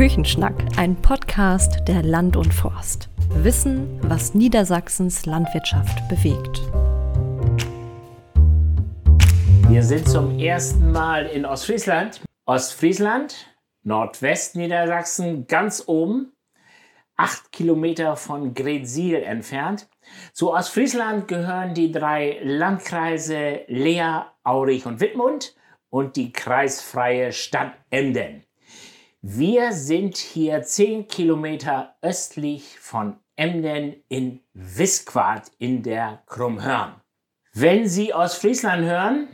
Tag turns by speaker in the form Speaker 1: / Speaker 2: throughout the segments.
Speaker 1: Küchenschnack, ein Podcast der Land und Forst. Wissen, was Niedersachsens Landwirtschaft bewegt.
Speaker 2: Wir sind zum ersten Mal in Ostfriesland. Ostfriesland, Nordwestniedersachsen, ganz oben, acht Kilometer von Gretsiel entfernt. Zu Ostfriesland gehören die drei Landkreise Lea, Aurich und Wittmund und die kreisfreie Stadt Emden. Wir sind hier zehn Kilometer östlich von Emden in Wisquart in der Krummhörn. Wenn Sie aus Friesland hören,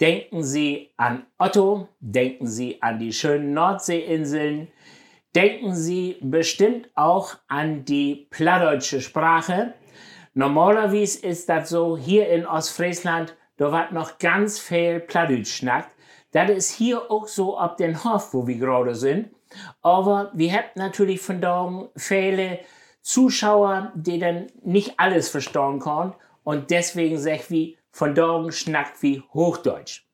Speaker 2: denken Sie an Otto, denken Sie an die schönen Nordseeinseln, denken Sie bestimmt auch an die plattdeutsche Sprache. Normalerweise ist das so, hier in Ostfriesland, da wird noch ganz viel Plattdeutsch schnackt. Das ist hier auch so ab den Hof, wo wir gerade sind. Aber wir haben natürlich von da viele Zuschauer, die dann nicht alles verstehen können. Und deswegen sag ich wie, von da schnackt wie Hochdeutsch.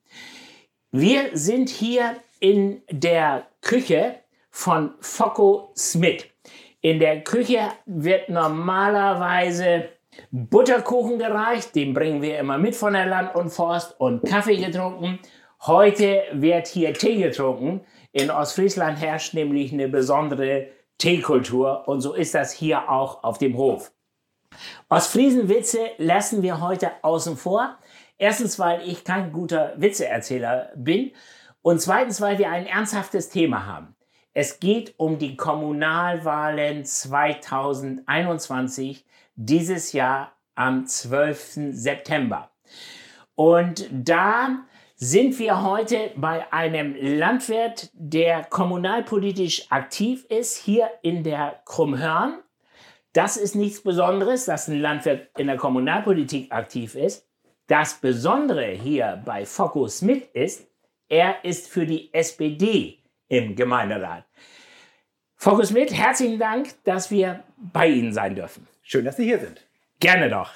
Speaker 2: Wir sind hier in der Küche von Focko Smith. In der Küche wird normalerweise Butterkuchen gereicht, den bringen wir immer mit von der Land und Forst und Kaffee getrunken. Heute wird hier Tee getrunken. In Ostfriesland herrscht nämlich eine besondere Teekultur und so ist das hier auch auf dem Hof. Ostfriesenwitze lassen wir heute außen vor. Erstens, weil ich kein guter Witzeerzähler bin und zweitens, weil wir ein ernsthaftes Thema haben. Es geht um die Kommunalwahlen 2021, dieses Jahr am 12. September. Und da sind wir heute bei einem Landwirt, der kommunalpolitisch aktiv ist, hier in der Krummhörn. Das ist nichts Besonderes, dass ein Landwirt in der Kommunalpolitik aktiv ist. Das Besondere hier bei Focus Smith ist, er ist für die SPD im Gemeinderat. Focus Smith, herzlichen Dank, dass wir bei Ihnen sein dürfen.
Speaker 3: Schön, dass Sie hier sind.
Speaker 2: Gerne doch.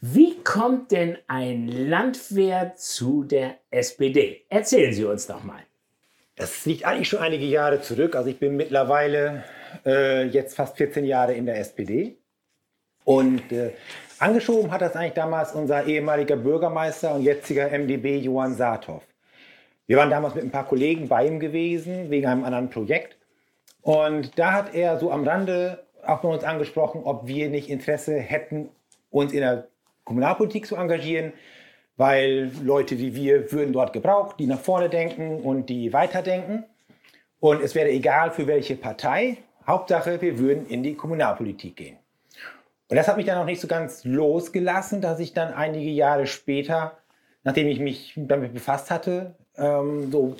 Speaker 2: Wie kommt denn ein Landwirt zu der SPD? Erzählen Sie uns doch mal.
Speaker 3: Das liegt eigentlich schon einige Jahre zurück. Also ich bin mittlerweile äh, jetzt fast 14 Jahre in der SPD. Und äh, angeschoben hat das eigentlich damals unser ehemaliger Bürgermeister und jetziger MdB Johann Saathoff. Wir waren damals mit ein paar Kollegen bei ihm gewesen, wegen einem anderen Projekt. Und da hat er so am Rande auch bei uns angesprochen, ob wir nicht Interesse hätten, uns in der Kommunalpolitik zu engagieren, weil Leute wie wir würden dort gebraucht, die nach vorne denken und die weiterdenken. Und es wäre egal für welche Partei. Hauptsache, wir würden in die Kommunalpolitik gehen. Und das hat mich dann auch nicht so ganz losgelassen, dass ich dann einige Jahre später, nachdem ich mich damit befasst hatte, ähm, so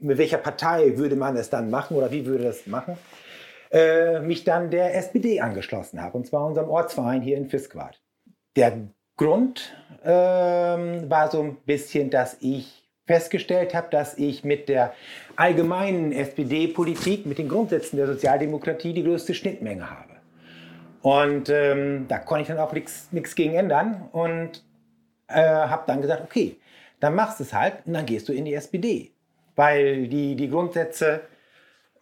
Speaker 3: mit welcher Partei würde man es dann machen oder wie würde das machen, äh, mich dann der SPD angeschlossen habe, und zwar unserem Ortsverein hier in Fiskwart. Der Grund ähm, war so ein bisschen, dass ich festgestellt habe, dass ich mit der allgemeinen SPD-Politik, mit den Grundsätzen der Sozialdemokratie die größte Schnittmenge habe. Und ähm, da konnte ich dann auch nichts gegen ändern und äh, habe dann gesagt, okay, dann machst du es halt und dann gehst du in die SPD. Weil die, die Grundsätze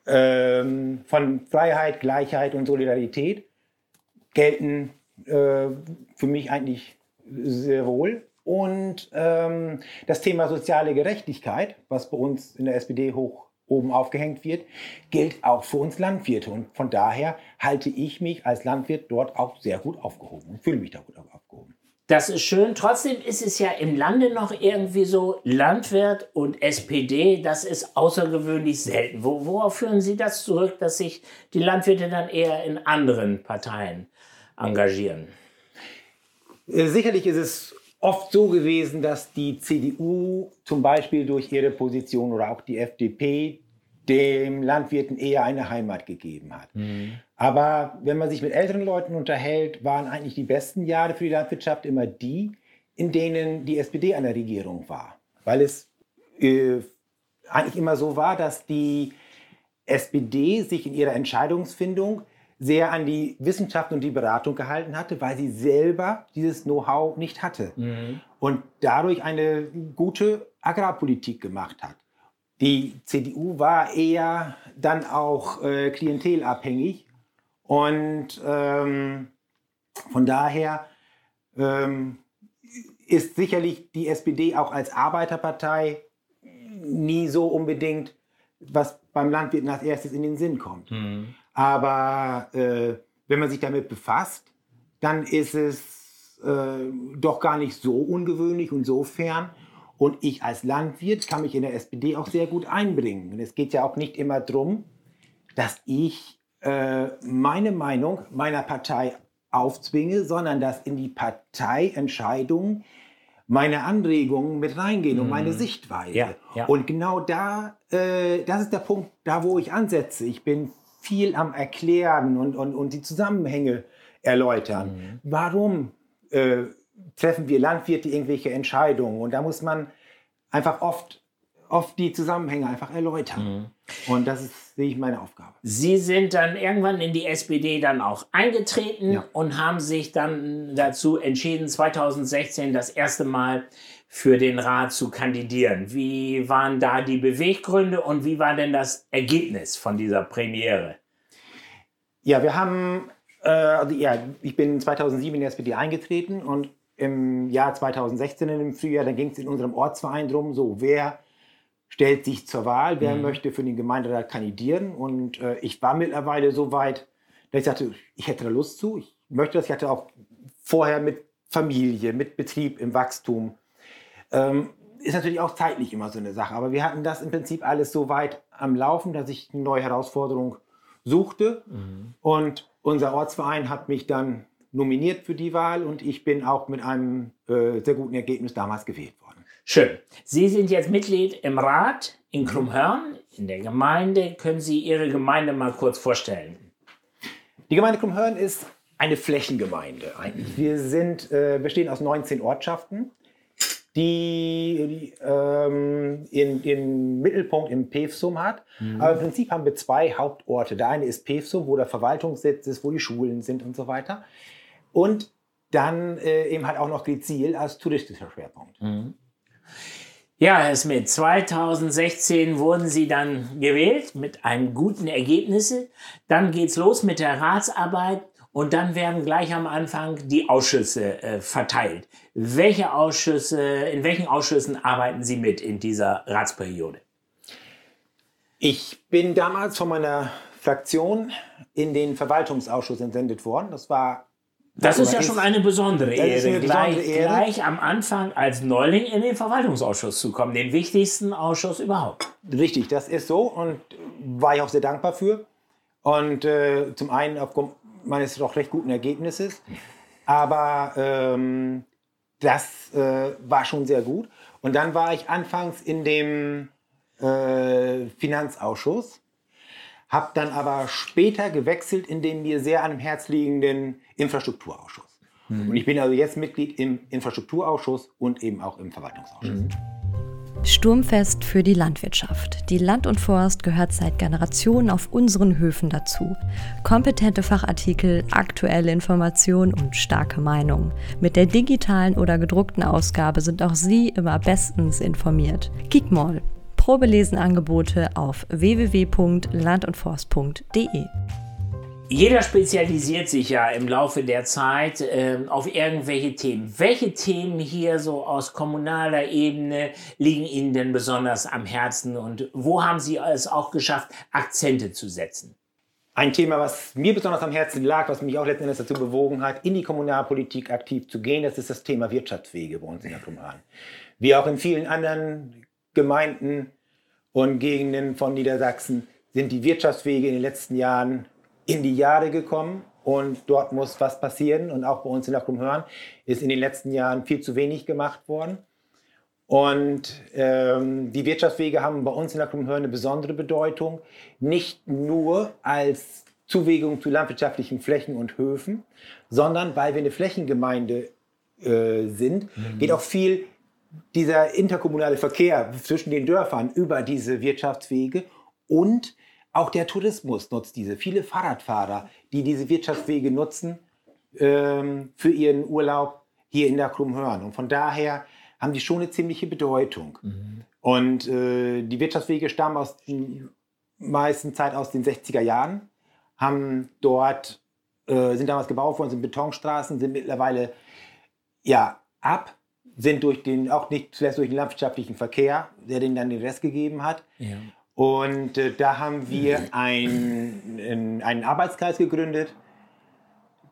Speaker 3: ähm, von Freiheit, Gleichheit und Solidarität gelten äh, für mich eigentlich sehr wohl. Und ähm, das Thema soziale Gerechtigkeit, was bei uns in der SPD hoch oben aufgehängt wird, gilt auch für uns Landwirte. Und von daher halte ich mich als Landwirt dort auch sehr gut aufgehoben und fühle mich da gut aufgehoben.
Speaker 2: Das ist schön. Trotzdem ist es ja im Lande noch irgendwie so, Landwirt und SPD, das ist außergewöhnlich selten. Wo, worauf führen Sie das zurück, dass sich die Landwirte dann eher in anderen Parteien engagieren?
Speaker 3: Äh, sicherlich ist es oft so gewesen, dass die CDU zum Beispiel durch ihre Position oder auch die FDP dem Landwirten eher eine Heimat gegeben hat. Mhm. Aber wenn man sich mit älteren Leuten unterhält, waren eigentlich die besten Jahre für die Landwirtschaft immer die, in denen die SPD an der Regierung war. Weil es äh, eigentlich immer so war, dass die SPD sich in ihrer Entscheidungsfindung sehr an die Wissenschaft und die Beratung gehalten hatte, weil sie selber dieses Know-how nicht hatte. Mhm. Und dadurch eine gute Agrarpolitik gemacht hat. die CDU war eher dann auch äh, klientelabhängig und ähm, von daher ähm, ist sicherlich die SPD auch als Arbeiterpartei nie so unbedingt, was beim Landwirt als erstes in den Sinn kommt. Mhm. Aber äh, wenn man sich damit befasst, dann ist es äh, doch gar nicht so ungewöhnlich und so fern. Und ich als Landwirt kann mich in der SPD auch sehr gut einbringen. Und es geht ja auch nicht immer darum, dass ich äh, meine Meinung meiner Partei aufzwinge, sondern dass in die Parteientscheidungen meine Anregungen mit reingehen und meine mhm. Sichtweise. Ja, ja. Und genau da, äh, das ist der Punkt, da wo ich ansetze. Ich bin viel am Erklären und, und, und die Zusammenhänge erläutern. Mhm. Warum äh, treffen wir Landwirte irgendwelche Entscheidungen? Und da muss man einfach oft, oft die Zusammenhänge einfach erläutern. Mhm. Und das ist, sehe ich, meine Aufgabe.
Speaker 2: Sie sind dann irgendwann in die SPD dann auch eingetreten ja. und haben sich dann dazu entschieden, 2016 das erste Mal für den Rat zu kandidieren. Wie waren da die Beweggründe und wie war denn das Ergebnis von dieser Premiere?
Speaker 3: Ja, wir haben, äh, also, ja, ich bin 2007 in die SPD eingetreten und im Jahr 2016 im Frühjahr, da ging es in unserem Ortsverein drum, so wer stellt sich zur Wahl, wer mhm. möchte für den Gemeinderat kandidieren. Und äh, ich war mittlerweile so weit, dass ich sagte, ich hätte da Lust zu. Ich möchte das. Ich hatte auch vorher mit Familie, mit Betrieb im Wachstum. Ähm, ist natürlich auch zeitlich immer so eine Sache. Aber wir hatten das im Prinzip alles so weit am Laufen, dass ich eine neue Herausforderung suchte. Mhm. Und unser Ortsverein hat mich dann nominiert für die Wahl und ich bin auch mit einem äh, sehr guten Ergebnis damals gewählt worden.
Speaker 2: Schön. Sie sind jetzt Mitglied im Rat in Krummhörn, in der Gemeinde. Können Sie Ihre Gemeinde mal kurz vorstellen?
Speaker 3: Die Gemeinde Krummhörn ist eine Flächengemeinde eigentlich. Wir sind, äh, bestehen aus 19 Ortschaften, die, die ähm, ihren, Mittelpunkt im Pevsum hat. Mhm. Aber im Prinzip haben wir zwei Hauptorte. Der eine ist Pevsum, wo der Verwaltungssitz ist, wo die Schulen sind und so weiter. Und dann äh, eben halt auch noch Grizil als touristischer Schwerpunkt. Mhm.
Speaker 2: Ja, Herr Smith, 2016 wurden Sie dann gewählt mit einem guten Ergebnis. Dann geht's los mit der Ratsarbeit und dann werden gleich am Anfang die Ausschüsse äh, verteilt. Welche Ausschüsse, in welchen Ausschüssen arbeiten Sie mit in dieser Ratsperiode?
Speaker 3: Ich bin damals von meiner Fraktion in den Verwaltungsausschuss entsendet worden. Das war
Speaker 2: das ist ja schon eine besondere Ehre, eine gleich, besondere Ehre. gleich am Anfang als Neuling in den Verwaltungsausschuss zu kommen, den wichtigsten Ausschuss überhaupt.
Speaker 3: Richtig, das ist so und war ich auch sehr dankbar für. Und äh, zum einen aufgrund meines doch recht guten Ergebnisses, aber ähm, das äh, war schon sehr gut. Und dann war ich anfangs in dem äh, Finanzausschuss habe dann aber später gewechselt in den mir sehr an dem Herz liegenden Infrastrukturausschuss. Mhm. Und ich bin also jetzt Mitglied im Infrastrukturausschuss und eben auch im Verwaltungsausschuss. Mhm.
Speaker 1: Sturmfest für die Landwirtschaft. Die Land und Forst gehört seit Generationen auf unseren Höfen dazu. Kompetente Fachartikel, aktuelle Informationen und starke Meinungen. Mit der digitalen oder gedruckten Ausgabe sind auch Sie immer bestens informiert. Geekmall, Probelesenangebote auf www.landundforst.de.
Speaker 2: Jeder spezialisiert sich ja im Laufe der Zeit äh, auf irgendwelche Themen. Welche Themen hier so aus kommunaler Ebene liegen Ihnen denn besonders am Herzen und wo haben Sie es auch geschafft, Akzente zu setzen?
Speaker 3: Ein Thema, was mir besonders am Herzen lag, was mich auch letzten Endes dazu bewogen hat, in die Kommunalpolitik aktiv zu gehen, das ist das Thema Wirtschaftswege bei uns in der Kommunal. Wie auch in vielen anderen Gemeinden und Gegenden von Niedersachsen sind die Wirtschaftswege in den letzten Jahren in die Jahre gekommen und dort muss was passieren. Und auch bei uns in der Krummhörn ist in den letzten Jahren viel zu wenig gemacht worden. Und ähm, die Wirtschaftswege haben bei uns in der Krummhörn eine besondere Bedeutung, nicht nur als Zuwegung zu landwirtschaftlichen Flächen und Höfen, sondern weil wir eine Flächengemeinde äh, sind, mhm. geht auch viel dieser interkommunale Verkehr zwischen den Dörfern über diese Wirtschaftswege und auch der Tourismus nutzt diese. Viele Fahrradfahrer, die diese Wirtschaftswege nutzen ähm, für ihren Urlaub hier in der Krummhörn. Und von daher haben die schon eine ziemliche Bedeutung. Mhm. Und äh, die Wirtschaftswege stammen aus der meisten Zeit aus den 60er Jahren, haben dort, äh, sind damals gebaut worden, sind Betonstraßen, sind mittlerweile ja ab, sind durch den, auch nicht zuletzt durch den landwirtschaftlichen Verkehr, der denen dann den Rest gegeben hat. Ja. Und äh, da haben wir ein, einen Arbeitskreis gegründet,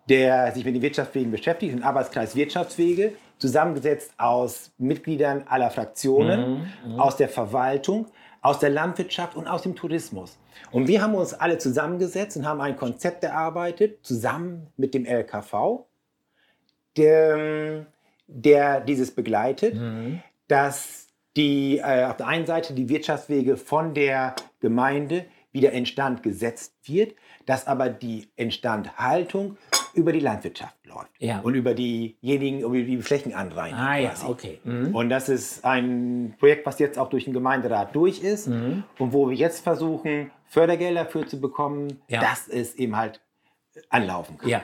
Speaker 3: der sich mit den Wirtschaftswegen beschäftigt, ein Arbeitskreis Wirtschaftswege, zusammengesetzt aus Mitgliedern aller Fraktionen, mhm, mhm, aus der Verwaltung, aus der Landwirtschaft und aus dem Tourismus. Und wir haben uns alle zusammengesetzt und haben ein Konzept erarbeitet, zusammen mit dem LKV, der, der dieses begleitet, mhm. dass die, äh, auf der einen Seite die Wirtschaftswege von der Gemeinde wieder instand gesetzt wird, dass aber die Instandhaltung über die Landwirtschaft läuft ja. und über diejenigen, über die Flächenanreinigung.
Speaker 2: Ah ja, okay.
Speaker 3: Mhm. Und das ist ein Projekt, was jetzt auch durch den Gemeinderat durch ist mhm. und wo wir jetzt versuchen, Fördergelder für zu bekommen, ja. dass es eben halt anlaufen kann.
Speaker 2: Ja.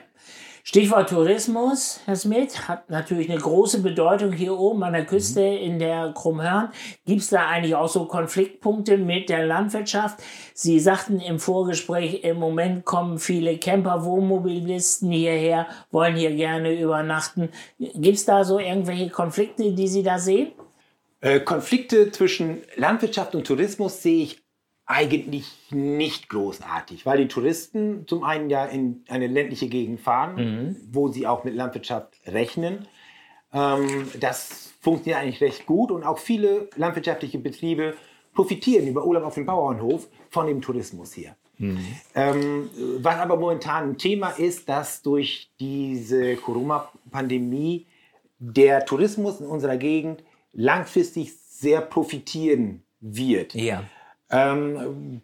Speaker 2: Stichwort Tourismus, Herr Smith, hat natürlich eine große Bedeutung hier oben an der Küste mhm. in der Krummhörn. Gibt es da eigentlich auch so Konfliktpunkte mit der Landwirtschaft? Sie sagten im Vorgespräch, im Moment kommen viele Camper, Wohnmobilisten hierher, wollen hier gerne übernachten. Gibt es da so irgendwelche Konflikte, die Sie da sehen?
Speaker 3: Äh, Konflikte zwischen Landwirtschaft und Tourismus sehe ich eigentlich nicht großartig, weil die Touristen zum einen ja in eine ländliche Gegend fahren, mhm. wo sie auch mit Landwirtschaft rechnen. Ähm, das funktioniert eigentlich recht gut und auch viele landwirtschaftliche Betriebe profitieren über Urlaub auf dem Bauernhof von dem Tourismus hier. Mhm. Ähm, was aber momentan ein Thema ist, dass durch diese Corona-Pandemie der Tourismus in unserer Gegend langfristig sehr profitieren wird.
Speaker 2: Ja.
Speaker 3: Ähm,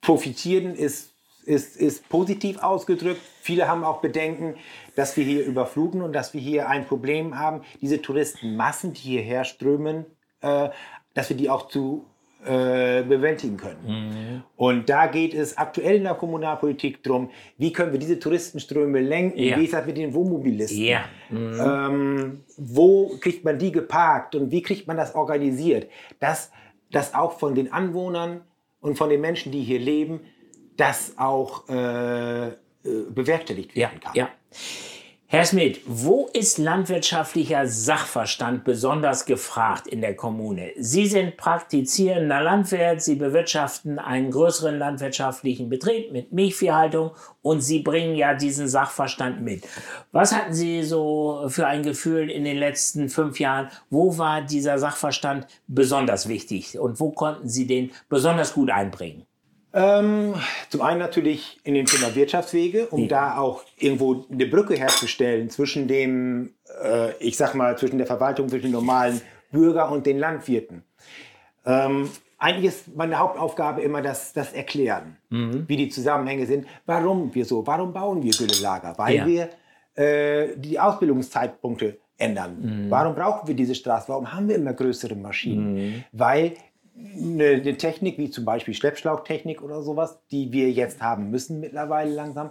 Speaker 3: profitieren ist, ist, ist positiv ausgedrückt. Viele haben auch Bedenken, dass wir hier überfluten und dass wir hier ein Problem haben, diese Touristenmassen, die hierher strömen, äh, dass wir die auch zu äh, bewältigen können. Mhm. Und da geht es aktuell in der Kommunalpolitik darum, wie können wir diese Touristenströme lenken, ja. wie ist das mit den Wohnmobilisten,
Speaker 2: ja.
Speaker 3: mhm. ähm, wo kriegt man die geparkt und wie kriegt man das organisiert, dass dass auch von den Anwohnern und von den Menschen, die hier leben, das auch äh, äh bewerkstelligt werden kann.
Speaker 2: Ja. Herr Schmidt, wo ist landwirtschaftlicher Sachverstand besonders gefragt in der Kommune? Sie sind praktizierender Landwirt, Sie bewirtschaften einen größeren landwirtschaftlichen Betrieb mit Milchviehhaltung und Sie bringen ja diesen Sachverstand mit. Was hatten Sie so für ein Gefühl in den letzten fünf Jahren? Wo war dieser Sachverstand besonders wichtig und wo konnten Sie den besonders gut einbringen?
Speaker 3: Ähm, zum einen natürlich in dem Thema Wirtschaftswege, um ja. da auch irgendwo eine Brücke herzustellen zwischen dem, äh, ich sag mal, zwischen der Verwaltung, zwischen den normalen Bürger und den Landwirten. Ähm, eigentlich ist meine Hauptaufgabe immer das, das Erklären, mhm. wie die Zusammenhänge sind, warum wir so, warum bauen wir Güllelager, weil ja. wir äh, die Ausbildungszeitpunkte ändern. Mhm. Warum brauchen wir diese Straße? Warum haben wir immer größere Maschinen? Mhm. Weil eine, Technik wie zum Beispiel Schleppschlauchtechnik oder sowas, die wir jetzt haben müssen mittlerweile langsam,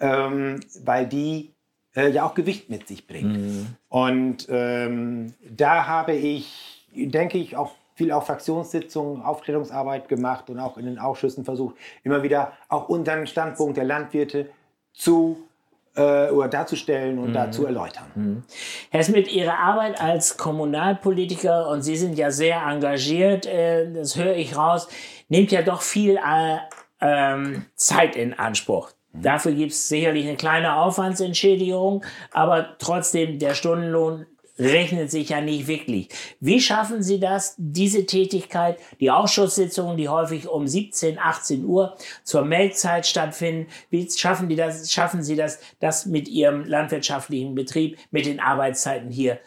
Speaker 3: ähm, weil die äh, ja auch Gewicht mit sich bringt. Mhm. Und ähm, da habe ich, denke ich, auch viel auf Fraktionssitzungen, Aufklärungsarbeit gemacht und auch in den Ausschüssen versucht, immer wieder auch unseren Standpunkt der Landwirte zu äh, oder darzustellen und mhm. da zu erläutern. Mhm.
Speaker 2: Herr Smith, Ihre Arbeit als Kommunalpolitiker, und Sie sind ja sehr engagiert, äh, das höre ich raus, nimmt ja doch viel äh, ähm, Zeit in Anspruch. Mhm. Dafür gibt es sicherlich eine kleine Aufwandsentschädigung, aber trotzdem der Stundenlohn rechnet sich ja nicht wirklich. Wie schaffen Sie das, diese Tätigkeit, die Ausschusssitzungen, die häufig um 17, 18 Uhr zur Meldzeit stattfinden, wie schaffen, die das, schaffen Sie das, das mit Ihrem landwirtschaftlichen Betrieb, mit den Arbeitszeiten hier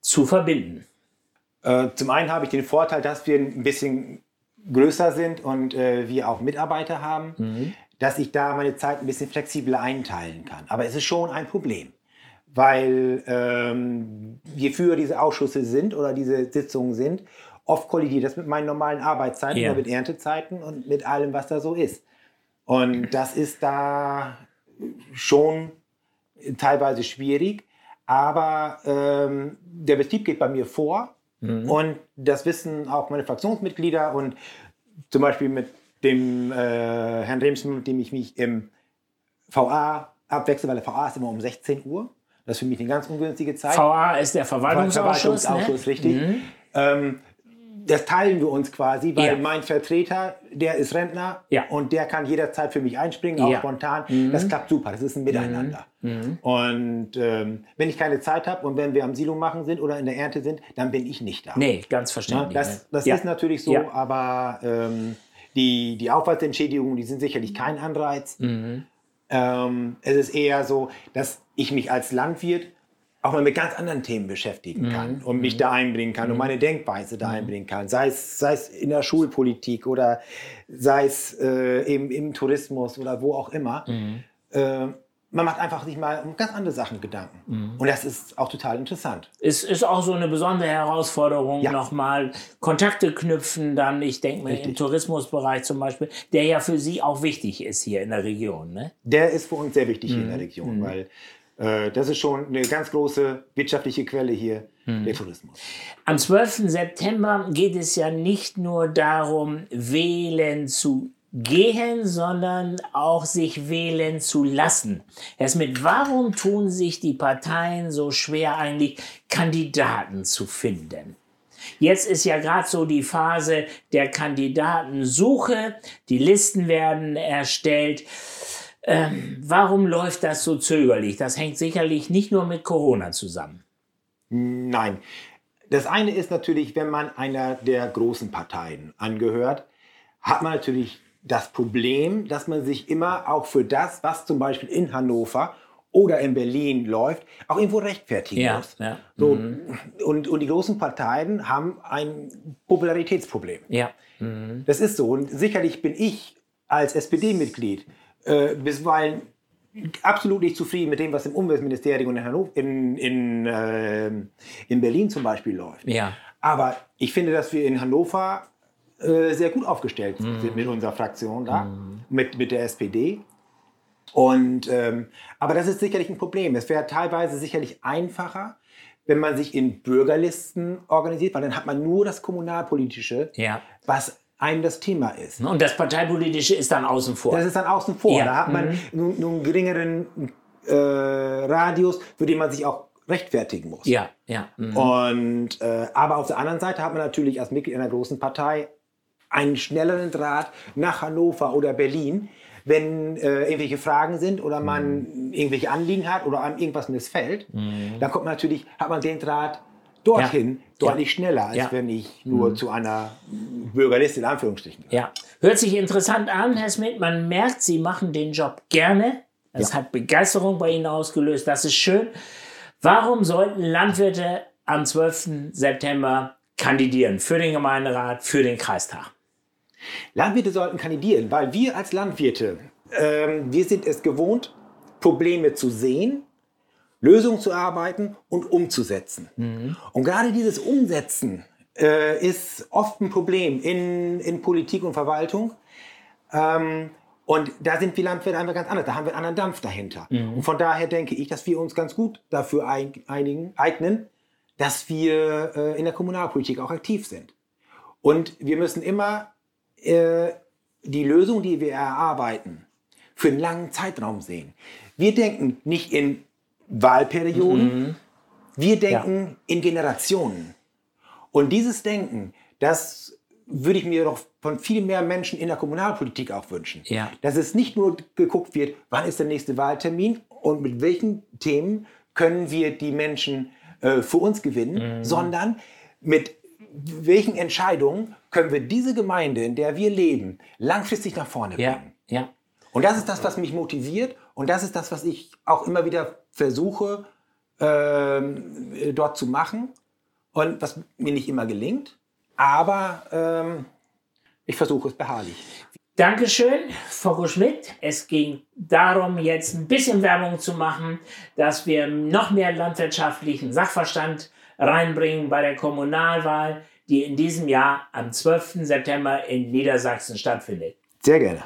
Speaker 2: zu verbinden?
Speaker 3: Äh, zum einen habe ich den Vorteil, dass wir ein bisschen größer sind und äh, wir auch Mitarbeiter haben, mhm. dass ich da meine Zeit ein bisschen flexibler einteilen kann. Aber es ist schon ein Problem weil ähm, je früher diese Ausschüsse sind oder diese Sitzungen sind, oft kollidiert das mit meinen normalen Arbeitszeiten ja. oder mit Erntezeiten und mit allem, was da so ist. Und das ist da schon teilweise schwierig. aber ähm, der Betrieb geht bei mir vor mhm. und das wissen auch meine Fraktionsmitglieder und zum Beispiel mit dem äh, Herrn Rems, mit dem ich mich im VA abwechsel, weil der VA ist immer um 16 Uhr. Das ist für mich eine ganz ungünstige Zeit.
Speaker 2: VA ist der Verwaltungsausschuss,
Speaker 3: Verwaltungsausschuss ne? richtig. Mhm. Ähm, das teilen wir uns quasi, weil ja. mein Vertreter, der ist Rentner ja. und der kann jederzeit für mich einspringen, auch ja. spontan. Mhm. Das klappt super, das ist ein Miteinander. Mhm. mhm. Und ähm, wenn ich keine Zeit habe und wenn wir am Silo machen sind oder in der Ernte sind, dann bin ich nicht da.
Speaker 2: Nee, ganz verständlich.
Speaker 3: das, ne? das ist natürlich so, aber ähm, die, die Aufwandsentschädigungen, die sind sicherlich kein Anreiz. Mhm. Ähm, es ist eher so, dass ich mich als Landwirt auch mal mit ganz anderen Themen beschäftigen kann mhm. und mich mhm. da einbringen kann mhm. und meine Denkweise da mhm. einbringen kann. Sei es, sei es in der Schulpolitik oder sei es äh, eben im Tourismus oder wo auch immer. Mhm. Äh, man macht einfach sich mal um ganz andere Sachen Gedanken. Mhm. Und das ist auch total interessant.
Speaker 2: Es ist auch so eine besondere Herausforderung, ja. nochmal Kontakte knüpfen, dann, ich denke mal, im Tourismusbereich zum Beispiel, der ja für Sie auch wichtig ist hier in der Region. Ne?
Speaker 3: Der ist für uns sehr wichtig mhm. hier in der mhm. Region, mhm. weil äh, das ist schon eine ganz große wirtschaftliche Quelle hier, mhm. der Tourismus.
Speaker 2: Am 12. September geht es ja nicht nur darum, wählen zu gehen, sondern auch sich wählen zu lassen. Erst mit, warum tun sich die Parteien so schwer eigentlich, Kandidaten zu finden? Jetzt ist ja gerade so die Phase der Kandidatensuche. Die Listen werden erstellt. Ähm, warum läuft das so zögerlich? Das hängt sicherlich nicht nur mit Corona zusammen.
Speaker 3: Nein. Das eine ist natürlich, wenn man einer der großen Parteien angehört, hat man natürlich das Problem, dass man sich immer auch für das, was zum Beispiel in Hannover oder in Berlin läuft, auch irgendwo rechtfertigen ja, muss. Ja. So, mhm. und, und die großen Parteien haben ein Popularitätsproblem. Ja. Mhm. Das ist so. Und sicherlich bin ich als SPD-Mitglied äh, bisweilen absolut nicht zufrieden mit dem, was im Umweltministerium in, Hannover, in, in, äh, in Berlin zum Beispiel läuft. Ja. Aber ich finde, dass wir in Hannover äh, sehr gut aufgestellt mhm. sind mit unserer Fraktion da, mhm. mit, mit der SPD. Und, ähm, aber das ist sicherlich ein Problem. Es wäre teilweise sicherlich einfacher, wenn man sich in Bürgerlisten organisiert, weil dann hat man nur das Kommunalpolitische, ja. was einem das Thema ist.
Speaker 2: Und das Parteipolitische ist dann außen vor.
Speaker 3: Das ist dann außen vor. Ja. Da hat man mhm. nun, einen geringeren äh, Radius, für den man sich auch rechtfertigen muss.
Speaker 2: Ja, ja. Mhm.
Speaker 3: Und, äh, aber auf der anderen Seite hat man natürlich als Mitglied einer großen Partei einen schnelleren Draht nach Hannover oder Berlin, wenn äh, irgendwelche Fragen sind oder man mhm. irgendwelche Anliegen hat oder einem irgendwas missfällt, mhm. dann kommt natürlich, hat man den Draht dorthin ja. deutlich ja. schneller, als ja. wenn ich nur mhm. zu einer Bürgerliste in Anführungsstrichen.
Speaker 2: Ja, hört sich interessant an, Herr Smith. Man merkt, Sie machen den Job gerne. Das hat Begeisterung bei Ihnen ausgelöst. Das ist schön. Warum sollten Landwirte am 12. September kandidieren für den Gemeinderat, für den Kreistag?
Speaker 3: Landwirte sollten kandidieren, weil wir als Landwirte, ähm, wir sind es gewohnt, Probleme zu sehen, Lösungen zu arbeiten und umzusetzen. Mhm. Und gerade dieses Umsetzen äh, ist oft ein Problem in, in Politik und Verwaltung. Ähm, und da sind wir Landwirte einfach ganz anders. Da haben wir einen anderen Dampf dahinter. Mhm. Und von daher denke ich, dass wir uns ganz gut dafür einigen, eignen, dass wir äh, in der Kommunalpolitik auch aktiv sind. Und wir müssen immer äh, die Lösung, die wir erarbeiten, für einen langen Zeitraum sehen. Wir denken nicht in Wahlperioden, mhm. wir denken ja. in Generationen. Und dieses Denken, das würde ich mir doch von viel mehr Menschen in der Kommunalpolitik auch wünschen. Ja. Dass es nicht nur geguckt wird, wann ist der nächste Wahltermin und mit welchen Themen können wir die Menschen äh, für uns gewinnen, mhm. sondern mit welchen Entscheidungen können wir diese Gemeinde, in der wir leben, langfristig nach vorne bringen. Ja. Ja. Und das ist das, was mich motiviert und das ist das, was ich auch immer wieder versuche, ähm, dort zu machen und was mir nicht immer gelingt, aber ähm, ich versuche es beharrlich.
Speaker 2: Dankeschön, Frau Schmidt. Es ging darum, jetzt ein bisschen Werbung zu machen, dass wir noch mehr landwirtschaftlichen Sachverstand reinbringen bei der Kommunalwahl, die in diesem Jahr am 12. September in Niedersachsen stattfindet.
Speaker 3: Sehr gerne.